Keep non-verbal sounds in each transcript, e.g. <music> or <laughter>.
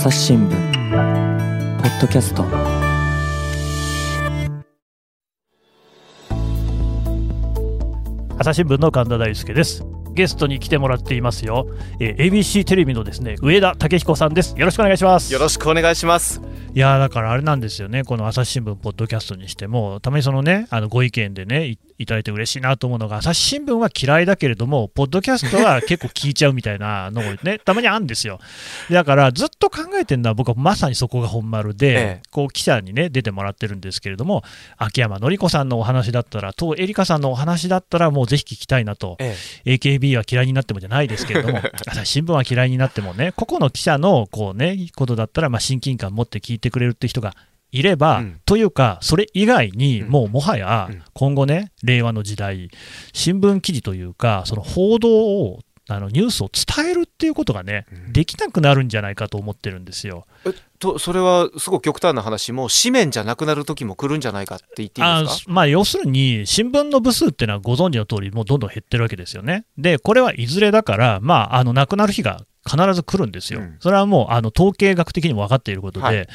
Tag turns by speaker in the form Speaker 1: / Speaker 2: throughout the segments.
Speaker 1: 朝日新聞。ポッドキャスト。
Speaker 2: 朝日新聞の神田大輔です。ゲストに来てもらっていますよ、えー、ABC テレビのですね上田武彦さんです。よろしくお願いします。
Speaker 3: よろしくお願いします。
Speaker 2: いやだからあれなんですよね、この朝日新聞ポッドキャストにしても、たまにそのね、あのご意見でね、いただいて嬉しいなと思うのが、朝日新聞は嫌いだけれども、ポッドキャストは結構聞いちゃうみたいな <laughs> のをね、たまにあるんですよ。だからずっと考えてるのは、僕はまさにそこが本丸で、ええ、こう記者にね、出てもらってるんですけれども、秋山紀子さんのお話だったら、東恵梨香さんのお話だったら、もうぜひ聞きたいなと、ええ、AKB は嫌いになってもじゃないですけれども、<laughs> 朝日新聞は嫌いになってもね、個々の記者のこうね、ことだったら、まあ、親近感持って聞いてくれるって人がいれば、うん、というか、それ以外にもうもはや今後ね、令和の時代、新聞記事というか、その報道をあのニュースを伝えるっていうことがね、うん、できなくなるんじゃないかと思ってるんですよ。
Speaker 3: えとそれはすごく極端な話も紙面じゃなくなる時も来るんじゃないかって言っていいですか？
Speaker 2: まあ、要するに新聞の部数っていうのはご存知の通りもうどんどん減ってるわけですよね。でこれはいずれだから、まあ、あのなくなる日が必ず来るんですよ、うん、それはもうあの統計学的にも分かっていることで、はい、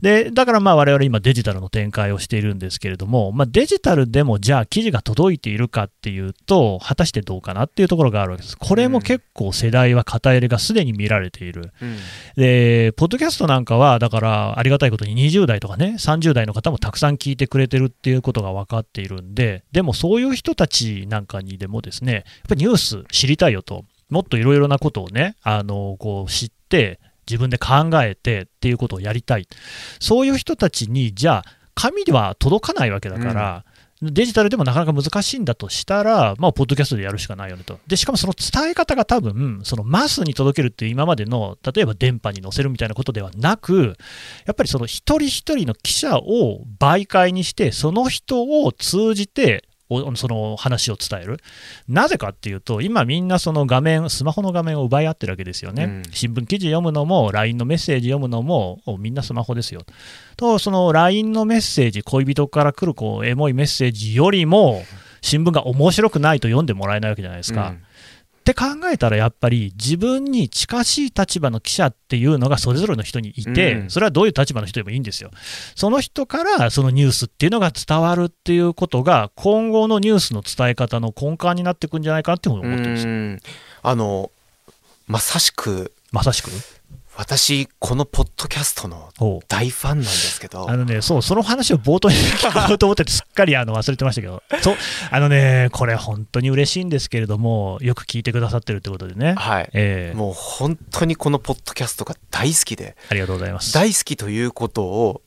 Speaker 2: でだからまあ我々今、デジタルの展開をしているんですけれども、まあ、デジタルでもじゃあ記事が届いているかっていうと、果たしてどうかなっていうところがあるわけです、これも結構世代は偏りがすでに見られている、うん、でポッドキャストなんかは、だからありがたいことに20代とかね、30代の方もたくさん聞いてくれてるっていうことが分かっているんで、でもそういう人たちなんかにでもですね、やっぱりニュース知りたいよと。もっといろいろなことをね、あのこう知って、自分で考えてっていうことをやりたい、そういう人たちに、じゃあ、紙では届かないわけだから、うん、デジタルでもなかなか難しいんだとしたら、まあ、ポッドキャストでやるしかないよねと。で、しかもその伝え方が多分、そのマスに届けるっていう今までの、例えば電波に載せるみたいなことではなく、やっぱりその一人一人の記者を媒介にして、その人を通じて、その話を伝える。なぜかっていうと、今みんなその画面、スマホの画面を奪い合ってるわけですよね。うん、新聞記事読むのも、LINE のメッセージ読むのも、みんなスマホですよ。と、その LINE のメッセージ、恋人から来るこうエモいメッセージよりも、新聞が面白くないと読んでもらえないわけじゃないですか。うんって考えたらやっぱり自分に近しい立場の記者っていうのがそれぞれの人にいて、うん、それはどういう立場の人でもいいんですよ。その人からそのニュースっていうのが伝わるっていうことが今後のニュースの伝え方の根幹になっていくんじゃないかって思ってるんですよ。
Speaker 3: あのまさしく
Speaker 2: まさしく？
Speaker 3: 私、このポッドキャストの大ファンなんですけど、
Speaker 2: あのね、そう、その話を冒頭に聞こうと思ってて、すっかりあの忘れてましたけど、<laughs> そう、あのね、これ、本当に嬉しいんですけれども、よく聞いてくださってるってことでね、
Speaker 3: はい、えー、もう本当にこのポッドキャストが大好きで、
Speaker 2: ありがとうございます。
Speaker 3: 大好きということを、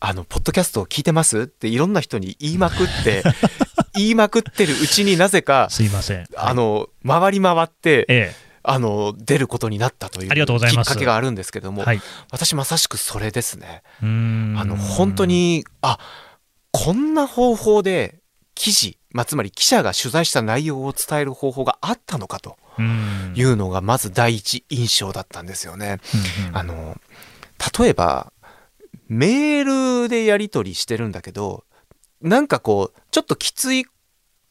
Speaker 3: あの、ポッドキャストを聞いてます？っていろんな人に言いまくって、<laughs> 言いまくってるうちになぜか、
Speaker 2: すいません。
Speaker 3: あの、回り回って、ええあの出ることになったというきっかけがあるんですけども、はい、私まさしくそれですね。あの本当にあこんな方法で記事、まあ、つまり記者が取材した内容を伝える方法があったのかというのがまず第一印象だったんですよね。あの例えばメールでやり取りしてるんだけどなんかこうちょっときつい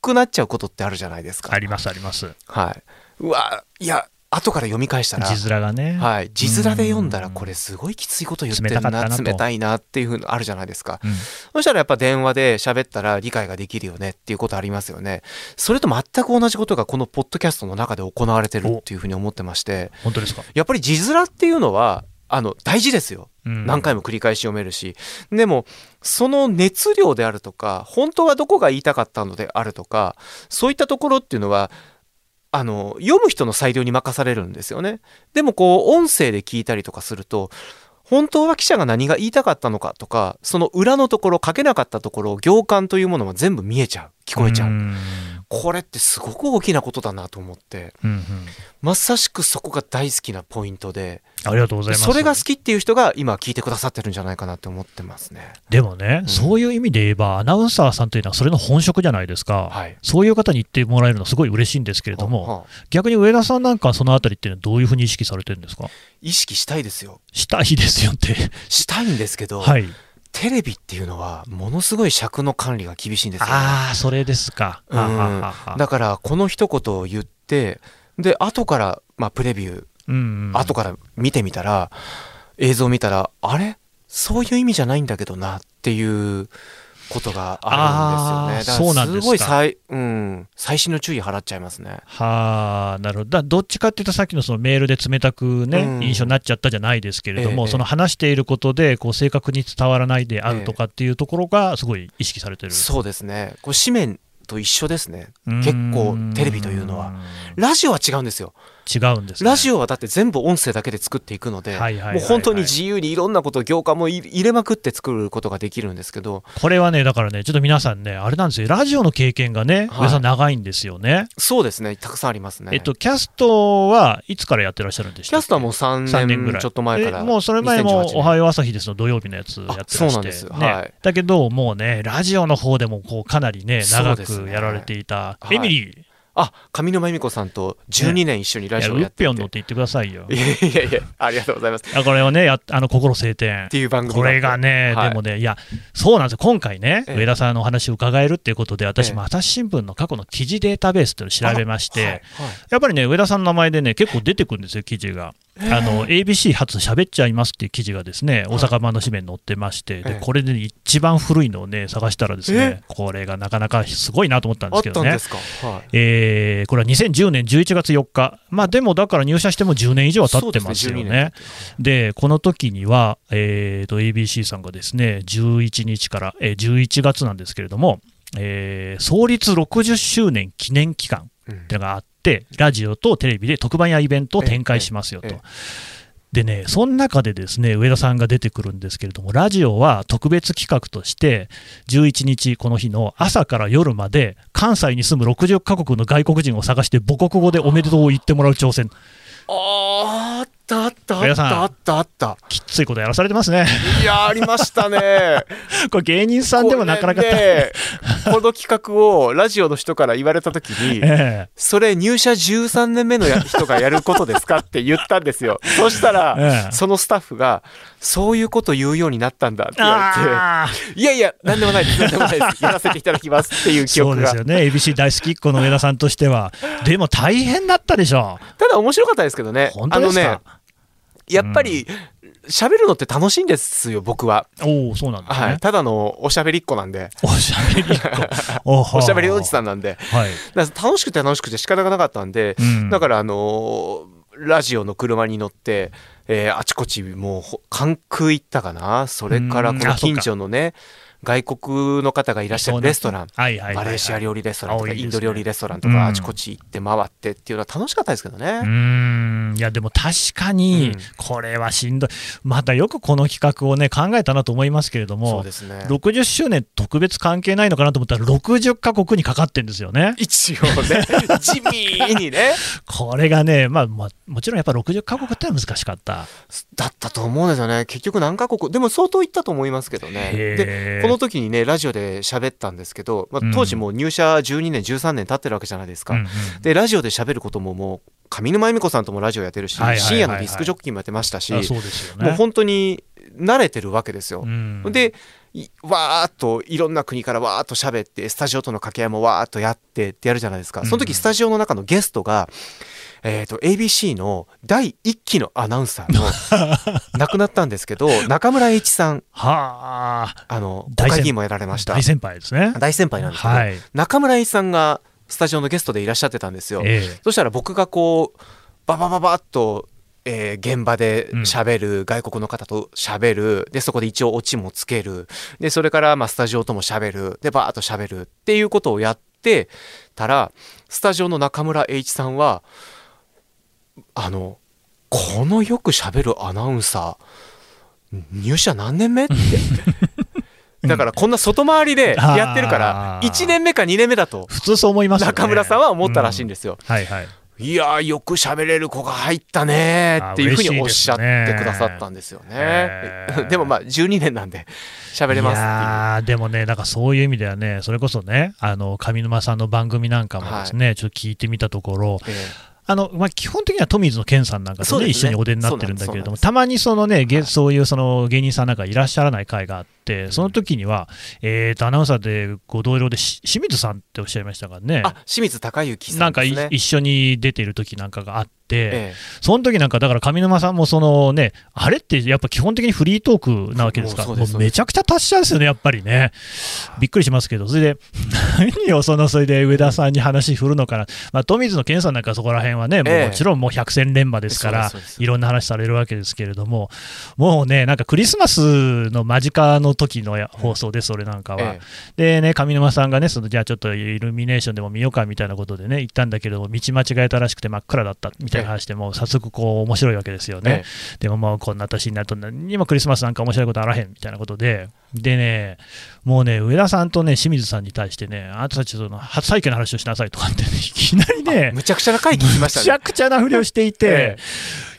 Speaker 3: くなっちゃうことってあるじゃないですか。
Speaker 2: ありますあります。
Speaker 3: はい。うわいや後から読み返したら
Speaker 2: 字面がね、
Speaker 3: はい、字面で読んだらこれすごいきついこと言ってるな冷たいなっていうふうのあるじゃないですか、うん、そしたらやっぱ電話で喋ったら理解ができるよねっていうことありますよね。それと全く同じことがこのポッドキャストの中で行われてるっていうふうに思ってまして。
Speaker 2: 本当ですか？
Speaker 3: やっぱり字面っていうのはあの大事ですよ、うん、何回も繰り返し読めるし。でもその熱量であるとか本当はどこが言いたかったのであるとかそういったところっていうのはあの読む人の裁量に任されるんですよね。でもこう音声で聞いたりとかすると本当は記者が何が言いたかったのかとかその裏のところ書けなかったところ行間というものは全部見えちゃう聞こえちゃう。これってすごく大きなことだなと思って、うんうん、まさしくそこが大好きなポイントで
Speaker 2: ありがとうございます。
Speaker 3: それが好きっていう人が今聞いてくださってるんじゃないかなって思ってますね。
Speaker 2: でもね、うん、そういう意味で言えばアナウンサーさんというのはそれの本職じゃないですか、はい、そういう方に言ってもらえるのすごい嬉しいんですけれども、はは逆に上田さんなんかそのあたりっていうのはどういうふうに意識されてるんですか？
Speaker 3: 意識したいですよ。
Speaker 2: したいですよって。
Speaker 3: したいんですけど、はいテレビっていうのはものすごい尺の管理が厳しいんですよ、ね、
Speaker 2: ああそれですか、
Speaker 3: うん、だからこの一言を言ってで後からまあプレビュー、うんうん、後から見てみたら映像を見たらあれ？そういう意味じゃないんだけどなっていうことがあるんですよね。だからすごい最,、うん、最新の注意払っちゃいますね。
Speaker 2: はあ、なるほど。だどっちかっていうと、さっきのそのメールで冷たくね、うん、印象になっちゃったじゃないですけれども、ええ、その話していることで、こう正確に伝わらないであるとかっていうところが、すごい意識されてる、え、
Speaker 3: そうですね。こう紙面と一緒ですね。結構テレビというのは。ラジオは違うんですよ。
Speaker 2: 違うんです、
Speaker 3: ね、ラジオはだって全部音声だけで作っていくので、もう本当に自由にいろんなこと行間も入れまくって作ることができるんですけど。
Speaker 2: これはねだからねちょっと皆さんねあれなんですよ。ラジオの経験がね、はい、上さん長いんですよね。
Speaker 3: そうですねたくさんありますね。
Speaker 2: えっとキャストはいつからやってらっしゃるんでした
Speaker 3: キャストはもう3年ぐらい。ちょっと前から。
Speaker 2: もうそれ前も「おはよう朝日です」の土曜日のやつやってらして。そうです、ね、はい、だけどもうねラジオの方でもこうかなりね長くやられていた、ね、エミリー、
Speaker 3: あ上沼恵美子さんと12年一緒にラジオやってて、
Speaker 2: ね、ウッピョンのって言ってくださいよ。
Speaker 3: いやいやいやありがとうございます。
Speaker 2: あこれはねやあの心晴天。
Speaker 3: っていう番組
Speaker 2: これがね、はい、でもねいやそうなんですよ。今回ね、ええ、上田さんのお話を伺えるっていうことで私も朝日新聞の過去の記事データベースっていうのを調べまして、はい。はい、やっぱりね上田さんの名前でね結構出てくるんですよ記事があの ABC 初喋っちゃいますっていう記事がですね大阪版の紙面に載ってまして、でこれで一番古いのをね探したらですねこれがなかなかすごいなと思ったんですけどね、はい、えー、これは2010年11月4日、まあ、でもだから入社しても10年以上は経ってますよね。で、ね、この時には、えーと、ABC さんがですね11日から、えー、11月なんですけれども、えー、創立60周年記念期間ってのがあって、ラジオとテレビで特番やイベントを展開しますよと。でね、その中でですね、上田さんが出てくるんですけれども、ラジオは特別企画として、11日この日の朝から夜まで、関西に住む60カ国の外国人を探して母国語でおめでとうを言ってもらう挑戦。
Speaker 3: あーったあったあったあったあった。
Speaker 2: きついことやらされてますね。
Speaker 3: いやありましたね。<laughs>
Speaker 2: これ芸人さんでもなかなかこ,、
Speaker 3: の企画をラジオの人から言われた時に、<laughs> ええ、それ入社13年目の人がやることですかって言ったんですよ。そしたら、<laughs> え、そのスタッフがそういうこと言うようになったんだって言われていやいや何でもないです。何でもないです。やらせていただきますっていう記憶
Speaker 2: が。そうですよね。ABC 大好きっ子の上田さんとしては。でも大変だったでしょ。
Speaker 3: ただ面白かったですけどね。
Speaker 2: 本当ですか？あのね
Speaker 3: やっぱり、喋るのって楽しいんですよ、僕は。
Speaker 2: おお、そうなんですね。はい。
Speaker 3: ただのおしゃべりっ子なんで。
Speaker 2: おしゃべりっ子。<laughs>
Speaker 3: おしゃべりおじさんなんで。はい。楽しくて楽しくて仕方がなかったんで、うん、だからあのー、ラジオの車に乗って、えー、あちこちもう関空行ったかな？それからこの近所のね、外国の方がいらっしゃるレストラン、マレーシア料理レストランとか、インド料理レストランとか、あちこち行って回ってっていうのは楽しかったですけどね。
Speaker 2: うんいや、でも確かに、これはしんどい、またよくこの企画をね、考えたなと思いますけれども、そうですね、60周年特別関係ないのかなと思ったら、60か国にかかってんですよね。
Speaker 3: 一応ね、<laughs> 地味にね。
Speaker 2: これがね、まあ、まあ、もちろんやっぱ60か国って難しかった。
Speaker 3: だったと思うんですよね。結局何カ国、でも相当いったと思いますけどね。で、この時にねラジオで喋ったんですけど、まあ、当時もう入社12年13年経ってるわけじゃないですか、うんうん、でラジオで喋ることももう上沼恵美子さんともラジオやってるし、深夜のディスクジョッキーもやってましたし、もう本当に慣れてるわけですよ。うん、でわーっといろんな国からわーっと喋ってスタジオとの掛け合いもわーっとやってってやるじゃないですか。その時スタジオの中のゲストが、えーと、ABC の第1期のアナウンサーの <laughs> 亡くなったんですけど中村栄一さんはあ。の国会議員もやられました。
Speaker 2: 大先輩ですね。
Speaker 3: 大先輩なんですけど、はい、中村栄一さんがスタジオのゲストでいらっしゃってたんですよ、えー、そしたら僕がこうババババッとえー、現場で喋る、うん、外国の方と喋る。でそこで一応オチもつける。でそれからまあスタジオとも喋る。でバーッと喋るっていうことをやってたらスタジオの中村栄一さんはあのこのよくしゃべるアナウンサー入社何年目って。<laughs> だからこんな外回りでやってるから1年目か2年目だと
Speaker 2: 普通そう思います、
Speaker 3: 中村さんは思ったらしいんですよ。はいはい。いやよく喋れる子が入ったねっていうふうにおっしゃってくださったんですよね。ででもまあ12年なんで喋れます
Speaker 2: でもね、なんかそういう意味ではね、それこそね、あの上沼さんの番組なんかもですね、はい、ちょっと聞いてみたところ、えーあのまあ、基本的には富水の健さんなんかとね、ね。一緒にお出になってるんだけれども、たまにそのね、そういうその芸人さんなんかいらっしゃらない会があって、て、その時には、えー、とアナウンサーでご同僚で清水さんっておっしゃいましたからね。
Speaker 3: あ清水孝之さん、
Speaker 2: ね、なんか一緒に出ている時なんかがあって。ええ、その時なんか、だから上沼さんもそのね、あれってやっぱ基本的にフリートークなわけですから、もうめちゃくちゃ達者ですよね、やっぱりね。びっくりしますけど、それで、<laughs> 何をその、それで上田さんに話振るのかな、まあ、富水の健さんなんかそこら辺はね、ももちろんもう百戦錬磨ですから、いろんな話されるわけですけれども、もうね、なんかクリスマスの間近の時の放送です、それなんかは。でね、上沼さんがね、そのじゃあちょっとイルミネーションでも見ようかみたいなことでね、行ったんだけど、道間違えたらしくて真っ暗だったみたいな話でも、早速こう面白いわけですよね。でももうこんな年になると何にもクリスマスなんか面白いことあらへんみたいなことで、でね、もうね、上田さんとね、清水さんに対してね、あなたたちその初体験の話をしなさいとかって、ね、いきなりね、
Speaker 3: むちゃくちゃな会議しましたね。
Speaker 2: むちゃくちゃなふりをしていて、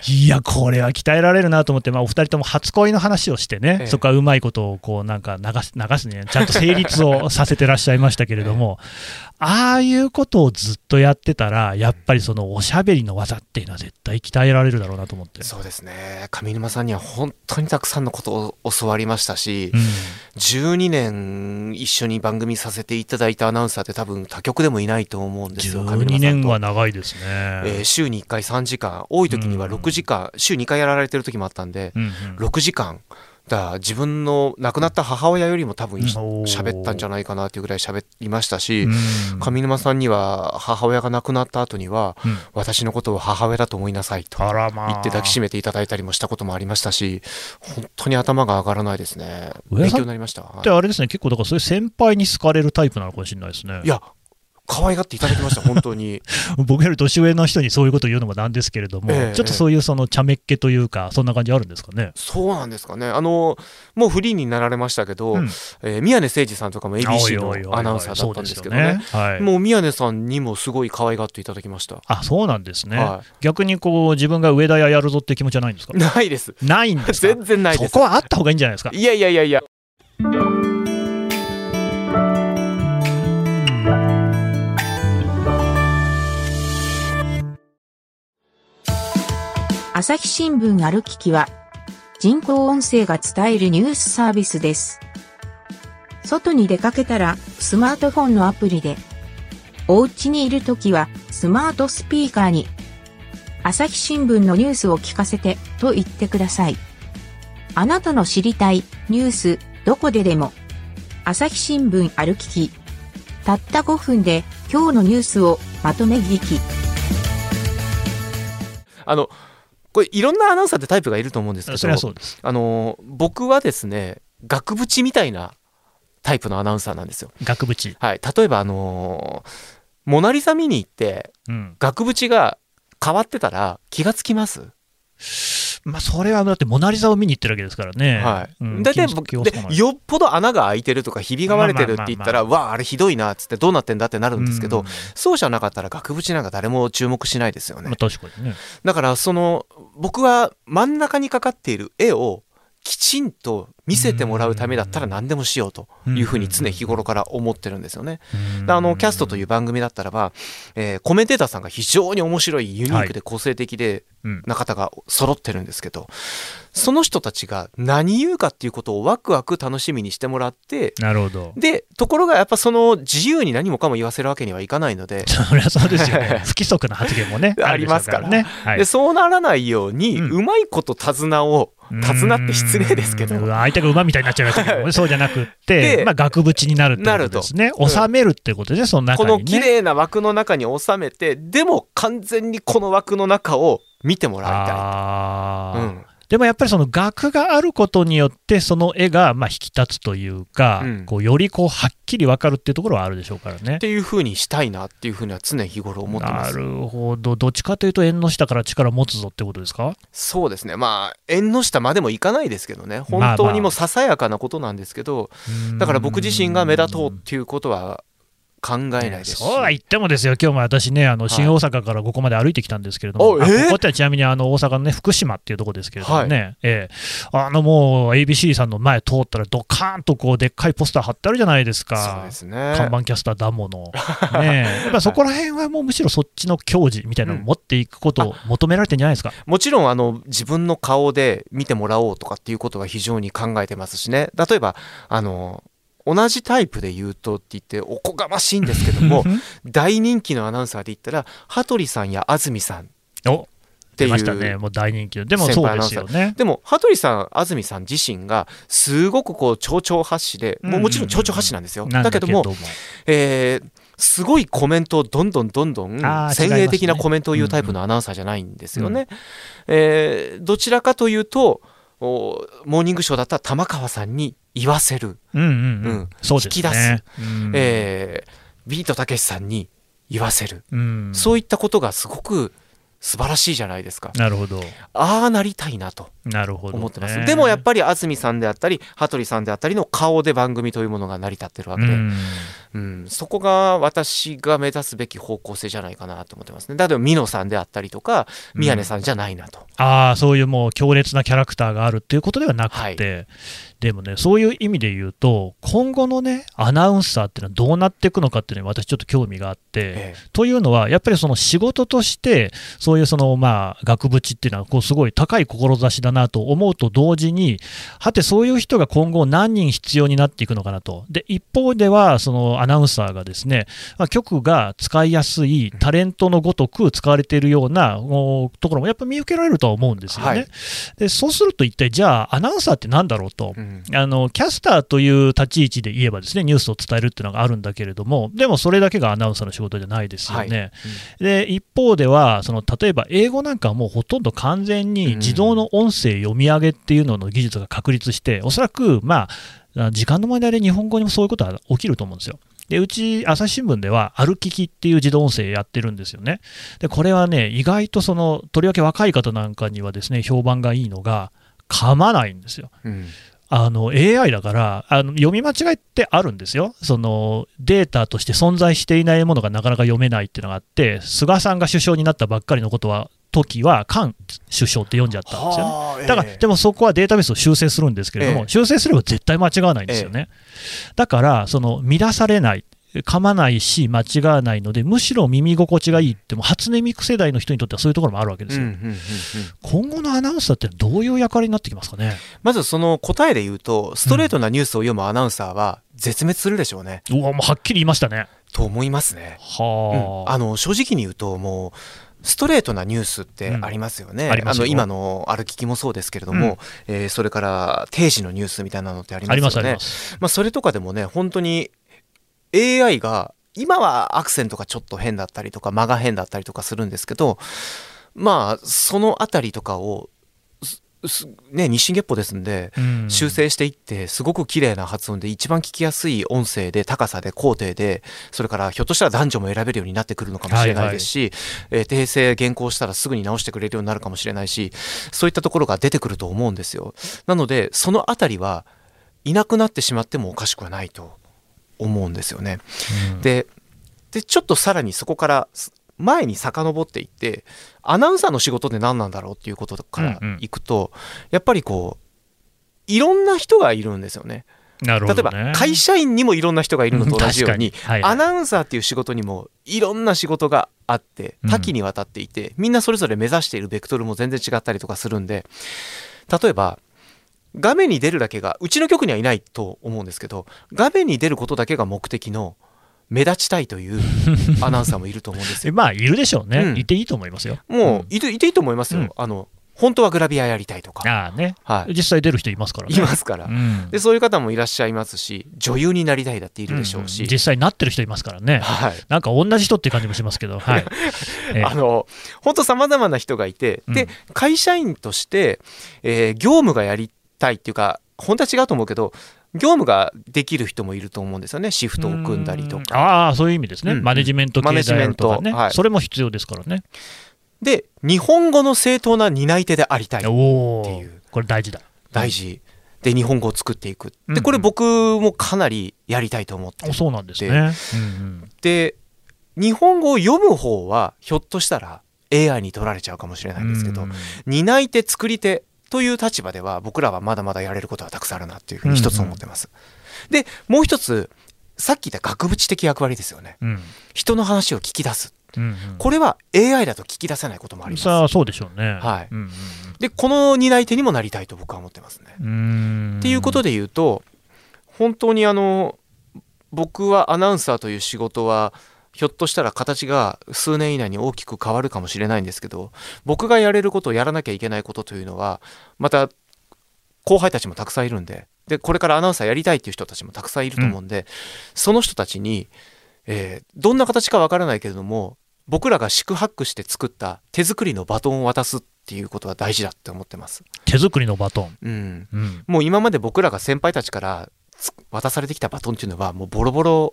Speaker 2: いや、これは鍛えられるなと思って、まあ、お二人とも初恋の話をしてね、ええ、そこはうまいことをこうなんか流す流すね、ちゃんと成立をさせてらっしゃいましたけれども、<laughs> ああいうことをずっとやってたら、やっぱりそのおしゃべりの技っていうのは絶対鍛えられるだろうなと思って。
Speaker 3: そうですね、上沼さんには本当にたくさんのことを教わりましたし、うん、12年一緒に番組させていただいたアナウンサーって、多分他局でもいないと思うんですよ、
Speaker 2: 12年は長いですね、
Speaker 3: えー、週に1回3時間、多い時には6時間、うん、週2回やられてる時もあったんで、うんうん、6時間。だ自分の亡くなった母親よりも多分喋ったんじゃないかなというぐらい喋りましたし、上沼さんには母親が亡くなった後には、うん、私のことを母親だと思いなさいと言って抱きしめていただいたりもしたこともありましたし本当に頭が上がらないですね。勉強になりました。
Speaker 2: であれですね結構だからそういう先輩に好かれるタイプなのかもしれないですね。
Speaker 3: いや可愛がっていただきました、本当に。<laughs>
Speaker 2: 僕より年上の人にそういうことを言うのもなんですけれども、えちょっとそういうその茶目っ気というか、そんな感じあるんですかね？
Speaker 3: そうなんですかね、あのもうフリーになられましたけど、うん、えー、宮根誠司さんとかも ABC のアナウンサーだったんですけどね、ね。はい、もう宮根さんにもすごい可愛がっていただきました。
Speaker 2: あそうなんですね、はい、逆にこう自分が上田屋やるぞって気持ちはないんですか？
Speaker 3: ないです。
Speaker 2: ないんです <laughs>
Speaker 3: 全然ないです。
Speaker 2: そこはあった方がいいんじゃないですか？
Speaker 3: いやいやいやいや。
Speaker 4: 朝日新聞ある聞きは、人工音声が伝えるニュースサービスです。外に出かけたら、スマートフォンのアプリで、お家にいるときは、スマートスピーカーに、朝日新聞のニュースを聞かせて、と言ってください。あなたの知りたい、ニュース、どこででも、朝日新聞ある聞き。たった5分で、今日のニュースをまとめ聞き。
Speaker 3: あの、これいろんなアナウンサーってタイプがいると思うんですけ
Speaker 2: ど
Speaker 3: あの僕はですね額縁みたいなタイプのアナウンサーなんですよ。
Speaker 2: 額縁。
Speaker 3: はい。例えばあのモナ・リザ見に行って、うん、額縁が変わってたら気がつきます？
Speaker 2: まあ、それはだってモナ・リザを見に行ってるわけですからね。
Speaker 3: はい。うん、だいたいよっぽど穴が開いてるとかひびが割れてるって言ったら、わあ、あれひどいなっつってどうなってんだってなるんですけど、うん、そうじゃなかったら額縁なんか誰も注目しないですよね。まあ、
Speaker 2: 確かにね。
Speaker 3: だから、その、僕は真ん中にかかっている絵をきちんと見せてもらうためだったら何でもしようというふうに常日頃から思ってるんですよね。あのキャストという番組だったらば、えー、コメンテーターさんが非常に面白いユニークで個性的でな方が揃ってるんですけど、その人たちが何言うかっていうことをワクワク楽しみにしてもらって
Speaker 2: なるほど。
Speaker 3: でところがやっぱその自由に何もかも言わせるわけにはいかないので。
Speaker 2: そりゃそうですよね。<laughs> 不規則な発言もね
Speaker 3: ありますからね、はい、でそうならないように、うん、うまいこと手綱を手綱って失礼ですけど。
Speaker 2: 相手が馬みたいになっちゃいましたけどそうじゃなくってまあ額縁になるってことですね。収めるってことですね、その中
Speaker 3: に、ね、この綺麗な枠の中に収めてでも完全にこの枠の中を見てもらいたい。うん
Speaker 2: でもやっぱりその額があることによってその絵がまあ引き立つというか、うん、こうよりこうはっきり分かるっていうところはあるでしょうからね。
Speaker 3: っていうふうにしたいなっていうふうには常日頃思ってます。
Speaker 2: なるほど。どっちかというと縁の下から力持つぞってことですか？
Speaker 3: そうですね。まあ縁の下までもいかないですけどね。本当にもささやかなことなんですけど、まあまあ、だから僕自身が目立とうっていうことは考えないですし、
Speaker 2: そうは言ってもですよ、今日も私ね、あの新大阪からここまで歩いてきたんですけれども、
Speaker 3: おえー？
Speaker 2: あここってちなみにあの大阪のね、福島っていうところですけれどもね、ええ。あのもう ABC さんの前通ったら、ドカーンとこうでっかいポスター貼ってあるじゃないです
Speaker 3: そう
Speaker 2: か
Speaker 3: で。すね。
Speaker 2: 看板キャスターだもの、ねえ、<laughs> やっぱそこら辺はもうむしろそっちの矜持みたいなのを持っていくことを求められてるんじゃないですか。<laughs>
Speaker 3: もちろんあの自分の顔で見てもらおうとかっていうことは非常に考えてますしね。例えばあの同じタイプで言うとって言っておこがましいんですけども大人気のアナウンサーで言ったら羽鳥さんや安住さん。っ
Speaker 2: お
Speaker 3: てい
Speaker 2: 出ましたね、
Speaker 3: う
Speaker 2: もう大人気の、でもそうですよね。
Speaker 3: でも羽鳥さん安住さん自身がすごくこう丁々発止でもうもちろん丁々発止なんですよ、だけども、えーすごいコメントをどんどんどんどん先鋭的なコメントを言うタイプのアナウンサーじゃないんですよね。えーどちらかというとおモーニングショーだったら玉川さんに言わせる、
Speaker 2: うんうんう
Speaker 3: うん
Speaker 2: ん、そうですね。
Speaker 3: 引き出す。
Speaker 2: うん。
Speaker 3: えービートたけしさんに言わせる、
Speaker 2: うん。
Speaker 3: そういったことがすごく素晴らしいじゃないですか。
Speaker 2: なるほど、
Speaker 3: ああなりたいなと
Speaker 2: なるほど、ね。
Speaker 3: 思ってます。でもやっぱり安住さんであったり羽鳥さんであったりの顔で番組というものが成り立ってるわけで、
Speaker 2: うん
Speaker 3: うん、そこが私が目指すべき方向性じゃないかなと思ってますね。例えば美濃さんであったりとか宮根さんじゃないなと。
Speaker 2: ああ、そういうもう強烈なキャラクターがあるっていうことではなくて、
Speaker 3: はい
Speaker 2: でもね、そういう意味で言うと、今後のね、アナウンサーっていうのはどうなっていくのかっていうのに私ちょっと興味があって、
Speaker 3: え
Speaker 2: というのは、やっぱりその仕事として、そういうそのまあ額縁っていうのは、こうすごい高い志だなと思うと同時に、はて、そういう人が今後、何人必要になっていくのかなと、で一方では、そのアナウンサーがですね、まあ、局が使いやすいタレントのごとく使われているようなおところもやっぱり見受けられるとは思うんですよね。
Speaker 3: はい。
Speaker 2: でそうすると、一体じゃあ、アナウンサーってなんだろうと。
Speaker 3: うん
Speaker 2: あのキャスターという立ち位置で言えばですねニュースを伝えるっていうのがあるんだけれどもでもそれだけがアナウンサーの仕事じゃないですよね。で一方ではその例えば英語なんかはもうほとんど完全に自動の音声読み上げっていうのの技術が確立しておそらくまあ時間の問題で日本語にもそういうことは起きると思うんですよ。でうち朝日新聞では、歩ききっていう自動音声やってるんですよね。でこれはね、意外とそのとりわけ若い方なんかにはですね評判がいいのが、噛まないんですよ。
Speaker 3: うん
Speaker 2: あの AI だからあの読み間違いってあるんですよ。そのデータとして存在していないものがなかなか読めないっていうのがあって菅さんが首相になったばっかりのことは時は菅首相って読んじゃったんですよね。
Speaker 3: はあ
Speaker 2: だから、
Speaker 3: ええ
Speaker 2: でもそこはデータベースを修正するんですけれども、
Speaker 3: ええ。
Speaker 2: 修正すれば絶対間違わないんですよね。だから、その乱されない、噛まないし、間違わないので、むしろ耳心地がいいって、もう初音ミク世代の人にとってはそういうところもあるわけですよ。
Speaker 3: うんうんうんうん
Speaker 2: 今後のアナウンサーってどういう役割になってきますかね？
Speaker 3: まずその答えで言うとストレートなニュースを読むアナウンサーは絶滅するでしょうね、
Speaker 2: うわ、もうはっきり言いましたね。
Speaker 3: と思いますね。
Speaker 2: はあ、
Speaker 3: あの正直に言うともうストレートなニュースってありますよね。
Speaker 2: うんありますよ
Speaker 3: の今の歩ききもそうですけれども、えーそれから定時のニュースみたいなのってありますよね。
Speaker 2: まあ、
Speaker 3: それとかでもね本当に AI が今はアクセントがちょっと変だったりとか間が変だったりとかするんですけどまあそのあたりとかをね日進月歩ですんで
Speaker 2: うん。
Speaker 3: 修正していってすごく綺麗な発音で一番聞きやすい音声で高さで高低でそれからひょっとしたら男女も選べるようになってくるのかもしれないですし、えー訂正原稿したらすぐに直してくれるようになるかもしれないしそういったところが出てくると思うんですよ。なのでそのあたりはいなくなってしまってもおかしくはないと思うんですよね。
Speaker 2: うん。
Speaker 3: ででちょっとさらにそこからす前に遡っていってアナウンサーの仕事って何なんだろうっていうことから
Speaker 2: うんうん。
Speaker 3: いくと、やっぱりこういろんな人がいるんですよね。
Speaker 2: なる
Speaker 3: 例えば会社員にもいろんな人がいるのと同じように。
Speaker 2: はいはい。
Speaker 3: アナウンサーっていう仕事にもいろんな仕事があって
Speaker 2: うん。
Speaker 3: 多岐にわたっていて、みんなそれぞれ目指しているベクトルも全然違ったりとかするんで例えば画面に出るだけがうちの局にはいないと思うんですけど画面に出ることだけが目的の目立ちたいという <laughs> アナウンサーもいると思うんですよ。
Speaker 2: えまあ、いるでしょうね、
Speaker 3: うん。
Speaker 2: いていいと思いますよ。
Speaker 3: もういていていいと思いますよ。
Speaker 2: うん。
Speaker 3: あの本当はグラビアやりたいとか、
Speaker 2: ああね、
Speaker 3: はい、
Speaker 2: 実際出る人いますからね。
Speaker 3: いますから、
Speaker 2: うん。
Speaker 3: でそういう方もいらっしゃいますし女優になりたいだっているでしょうし、
Speaker 2: ん。実際なってる人いますからね。
Speaker 3: はい、
Speaker 2: なんか同じ人っていう感じもしますけど、<laughs> はい。ええ。
Speaker 3: あの本当さまざまな人がいて、で
Speaker 2: うん。
Speaker 3: 会社員として、えー業務がやりたいっていうか本当は違うと思うけど業務ができる人もいると思うんですよね。シフトを組んだりと
Speaker 2: うん。
Speaker 3: か。
Speaker 2: ああ、そういう意味ですね。
Speaker 3: うん。
Speaker 2: マネジメント系であるとかね、
Speaker 3: マネジメントはい。
Speaker 2: それも必要ですからね。
Speaker 3: で日本語の正当な担い手でありたいっていう。
Speaker 2: これ大事だ。
Speaker 3: 大事。で日本語を作っていく。でこれ僕もかなりやりたいと思って。て、
Speaker 2: そうなんですね、うんうん、
Speaker 3: で日本語を読む方はひょっとしたら AI に取られちゃうかもしれないんですけど、
Speaker 2: うん。
Speaker 3: 担い手作り手という立場では僕らはまだまだやれることはたくさんあるなっていうふうに一つ思ってます。でもう一つさっき言った額縁的役割ですよね。
Speaker 2: うん。
Speaker 3: 人の話を聞き出す。
Speaker 2: うんうん。
Speaker 3: これは AI だと聞き出せないこともあります。
Speaker 2: さあそうでしょうね。
Speaker 3: はい。
Speaker 2: うんうん
Speaker 3: でこの担い手にもなりたいと僕は思ってますね。っていうことで言うと本当にあの僕はアナウンサーという仕事はひょっとしたら形が数年以内に大きく変わるかもしれないんですけど僕がやれることやらなきゃいけないことというのはまた後輩たちもたくさんいるんででこれからアナウンサーやりたいっていう人たちもたくさんいると思うんで、その人たちに、えーどんな形かわからないけれども僕らが四苦八苦して作った手作りのバトンを渡すっていうことは大事だって思ってます。
Speaker 2: 手作りのバトン。
Speaker 3: うん、
Speaker 2: うん
Speaker 3: もう今まで僕らが先輩たちからつ渡されてきたバトンっていうのはもうボロボロ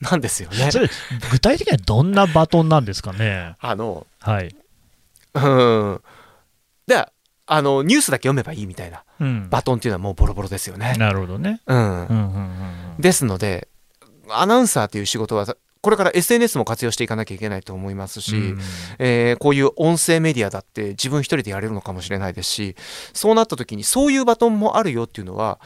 Speaker 3: なんですよね。
Speaker 2: それ具体的にはどんなバトンなんですかね？
Speaker 3: あの、
Speaker 2: はい。
Speaker 3: うん。で、あの、ニュースだけ読めばいいみたいな
Speaker 2: うん、
Speaker 3: バトンっていうのはもうボロボロですよね。
Speaker 2: なるほどね。
Speaker 3: うん。
Speaker 2: うんうんうん
Speaker 3: ですので、アナウンサーという仕事は、これから SNS も活用していかなきゃいけないと思いますし、
Speaker 2: うん
Speaker 3: えーこういう音声メディアだって自分一人でやれるのかもしれないですしそうなった時にそういうバトンもあるよっていうのは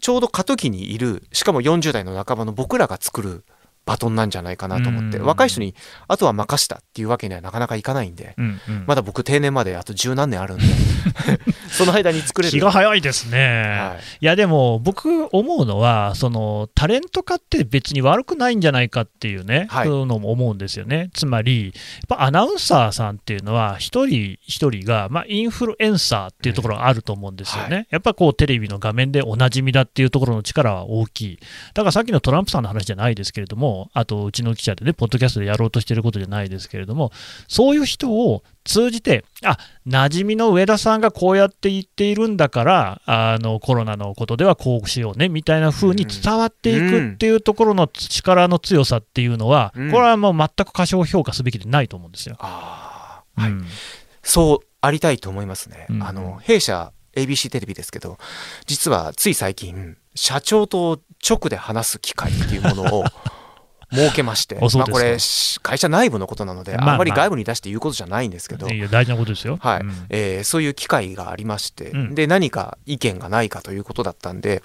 Speaker 3: ちょうど過渡期にいるしかも40代の半ばの僕らが作るバトンなんじゃないかなと思って、
Speaker 2: うん。
Speaker 3: 若い人にあとは任したっていうわけにはなかなかいかないんで、
Speaker 2: うんうん。
Speaker 3: まだ僕定年まであと十何年あるんで。<laughs> その間に作れる。
Speaker 2: 気が早いですね。
Speaker 3: はい。
Speaker 2: いやでも僕思うのはそのタレント化って別に悪くないんじゃないかっていうね、
Speaker 3: はい。
Speaker 2: そういうのも思うんですよね。つまりやっぱアナウンサーさんっていうのは一人一人が、まあ、インフルエンサーっていうところがあると思うんですよね、
Speaker 3: は
Speaker 2: やっぱこうテレビの画面でおなじみだっていうところの力は大きい。だからさっきのトランプさんの話じゃないですけれどもあとうちの記者でねポッドキャストでやろうとしてることじゃないですけれどもそういう人を通じて、あ馴染みの上田さんがこうやって言っているんだから、あのコロナのことではこうしようねみたいな風に伝わっていくっていうところの力の強さっていうのは、
Speaker 3: うん
Speaker 2: これはもう全く過小評価すべきでないと思うんですよ。
Speaker 3: あーはい
Speaker 2: うん
Speaker 3: そうありたいと思いますね。
Speaker 2: うん
Speaker 3: あの弊社 ABC テレビですけど実はつい最近社長と直で話す機会っていうものを <laughs> 設けましてまあ、これし会社内部のことなので、
Speaker 2: まあ
Speaker 3: んまり外部に出して言うことじゃないんですけど、
Speaker 2: いや大事なことですよ。
Speaker 3: はい。
Speaker 2: うん。
Speaker 3: えーそういう機会がありまして、
Speaker 2: うん。
Speaker 3: で何か意見がないかということだったんで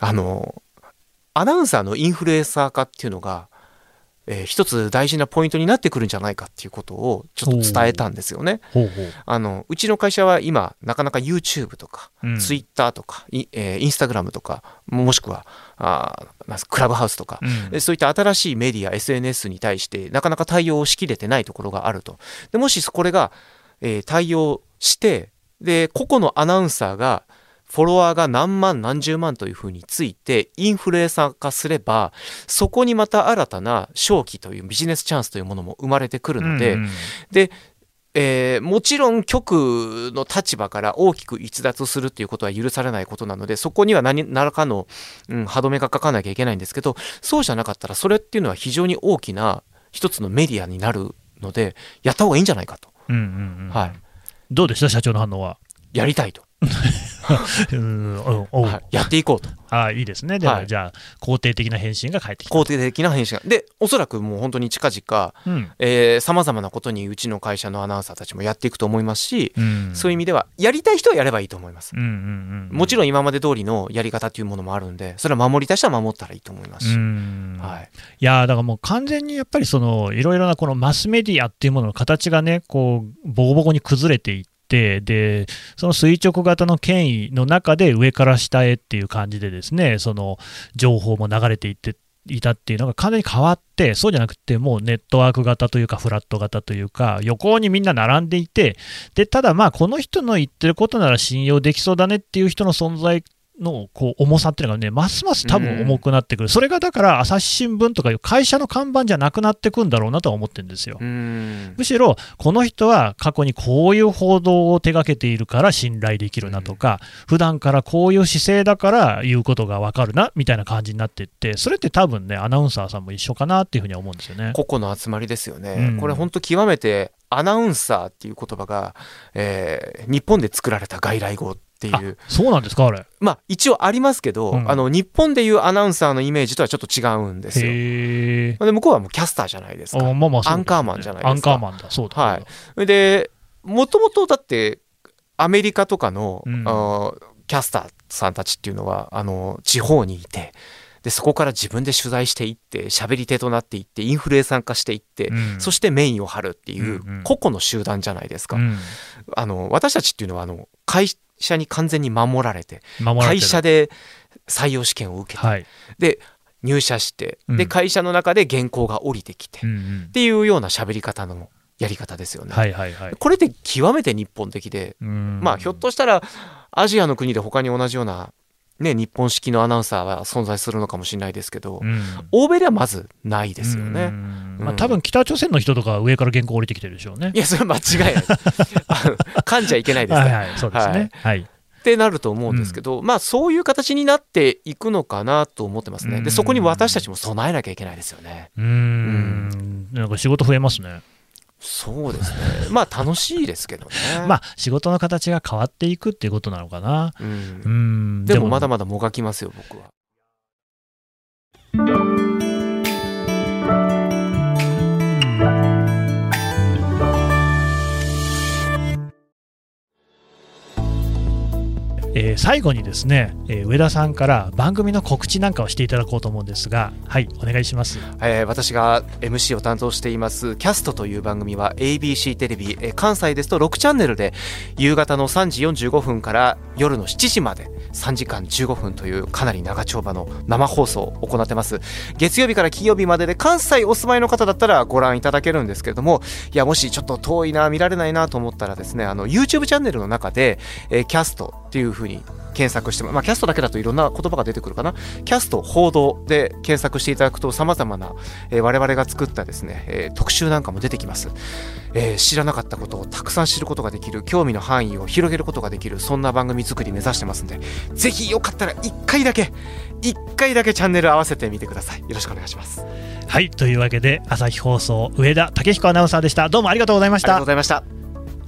Speaker 3: あのアナウンサーのインフルエンサー化っていうのが、えー一つ大事なポイントになってくるんじゃないかっていうことをちょっと伝えたんですよね。
Speaker 2: ほうほう。
Speaker 3: あのうちの会社は今なかなか YouTube とか、
Speaker 2: うん。
Speaker 3: Twitter とか、いえー、Instagram とかもしくはあーなんすクラブハウスとか、
Speaker 2: うん。
Speaker 3: えそういった新しいメディア SNS に対してなかなか対応しきれてないところがあると。でもしこれが、えー対応してで個々のアナウンサーがフォロワーが何万何十万というふうについてインフルエンサー化すればそこにまた新たな商機というビジネスチャンスというものも生まれてくるので、
Speaker 2: うんうん。
Speaker 3: で、えーもちろん局の立場から大きく逸脱するっていうことは許されないことなのでそこには何らかの、うん、歯止めがかかなきゃいけないんですけどそうじゃなかったらそれっていうのは非常に大きな一つのメディアになるのでやった方がいいんじゃないかと、
Speaker 2: うんうんうん。
Speaker 3: はい、
Speaker 2: どうでした？社長の反応は。
Speaker 3: やりたいと、
Speaker 2: うんおお
Speaker 3: はい、やっていこうと。
Speaker 2: あいいですね。では、
Speaker 3: はい。
Speaker 2: じゃあ肯定的な返信が返ってきた。
Speaker 3: 肯定的な返信が。でおそらくもう本当に近々
Speaker 2: うん。
Speaker 3: さまざまなことにうちの会社のアナウンサーたちもやっていくと思いますし、
Speaker 2: うん。
Speaker 3: そういう意味ではやりたい人はやればいいと思います。
Speaker 2: うんうんうん
Speaker 3: もちろん今まで通りのやり方というものもあるんでそれは守りたい人は守ったらいいと思います。し、
Speaker 2: うん。
Speaker 3: はい、
Speaker 2: いやーだからもう完全にやっぱりそのいろいろなこのマスメディアっていうものの形がねこうボコボコに崩れていっててでその垂直型の権威の中で上から下へっていう感じでですねその情報も流れていっていたっていうのが完全に変わってそうじゃなくてもうネットワーク型というかフラット型というか横にみんな並んでいてでただまあこの人の言ってることなら信用できそうだねっていう人の存在のこう重さっていうのがね、ますます多分重くなってくる、それがだから朝日新聞とかいう会社の看板じゃなくなってくんだろうなとは思ってるんですよ。
Speaker 3: うん。
Speaker 2: むしろ、この人は過去にこういう報道を手掛けているから信頼できるなとか、普段からこういう姿勢だから言うことがわかるなみたいな感じになっていって、それって多分ね、アナウンサーさんも一緒かなっていうふうには思うんですよね。
Speaker 3: 個々の集まりですよね、
Speaker 2: うん。
Speaker 3: これ本当極めてアナウンサーっていう言葉が、えー日本で作られた外来語っっていう。
Speaker 2: そうなんですかあれ。
Speaker 3: まあ一応ありますけど、
Speaker 2: うん。
Speaker 3: あの日本でいうアナウンサーのイメージとはちょっと違うんですよ。で向こうはもうキャスターじゃないですか。
Speaker 2: あまあまあね。
Speaker 3: アンカーマンじゃないですか。
Speaker 2: アンカーマンだそうだ。
Speaker 3: はい。でもともとだってアメリカとかの、
Speaker 2: うん。
Speaker 3: キャスターさんたちっていうのはあの地方にいてでそこから自分で取材していって喋り手となっていってインフルエンサー化していって、
Speaker 2: うん。
Speaker 3: そしてメインを張るっていう
Speaker 2: うんうん。
Speaker 3: 個々の集団じゃないですか。
Speaker 2: うん。
Speaker 3: あの私たちっていうのはあの会社に完全に守られて会社で採用試験を受けて、
Speaker 2: はい。
Speaker 3: で入社して、で
Speaker 2: うん。
Speaker 3: 会社の中で原稿が降りてきて、っ
Speaker 2: うんうん。
Speaker 3: ていうような喋り方のやり方ですよね。
Speaker 2: はいはいはい。
Speaker 3: これって極めて日本的で、
Speaker 2: うん。
Speaker 3: まあひょっとしたらアジアの国で他に同じような、ね、日本式のアナウンサーは存在するのかもしれないですけど、
Speaker 2: うん。
Speaker 3: 欧米ではまずないですよ
Speaker 2: う
Speaker 3: ね。
Speaker 2: ん。
Speaker 3: うん。
Speaker 2: まあ多分北朝鮮の人とかは上から原稿降りてきてるでしょうね。
Speaker 3: いやそれは間違いない。<laughs> 噛んじゃいけないですから。
Speaker 2: はいはいそうですね。はい。
Speaker 3: ってなると思うんですけど、まあそういう形になっていくのかなと思ってますね。
Speaker 2: うん。
Speaker 3: でそこに私たちも備えなきゃいけないですよね。
Speaker 2: うーん。なんか仕事増えますね
Speaker 3: そうですね。<laughs> まあ楽しいですけどね。
Speaker 2: まあ仕事の形が変わっていくっていうことなのかな
Speaker 3: う、
Speaker 2: うんん
Speaker 3: でもまだまだもがきますよ僕は。
Speaker 2: えー最後にですね、えー上田さんから番組の告知なんかをしていただこうと思うんですがはいお願いします。
Speaker 3: えー私が MC を担当していますキャストという番組は ABC テレビ、えー関西ですと6チャンネルで夕方の3時45分から夜の7時まで3時間15分というかなり長丁場の生放送を行ってます。月曜日から金曜日までで関西お住まいの方だったらご覧いただけるんですけれどもいやもしちょっと遠いな見られないなと思ったらですねあの YouTube チャンネルの中で、えーキャストっていう風に検索しても、まあ、キャストだけだといろんな言葉が出てくるかな。キャスト報道で検索していただくと様々な、えー我々が作ったですね、えー特集なんかも出てきます、えー知らなかったことをたくさん知ることができる興味の範囲を広げることができるそんな番組作り目指してますんでぜひよかったら1回だけ1回だけチャンネル合わせてみてください。よろしくお願いします。あり
Speaker 2: はいというわけで朝日放送上田武彦アナウンサーでした。どうもありがとうございまし
Speaker 3: がとう
Speaker 2: た
Speaker 3: ございました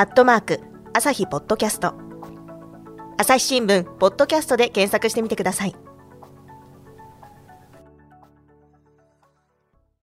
Speaker 5: アットマーク朝日ポッドキャスト朝日新聞ポッドキャストで検索してみてください。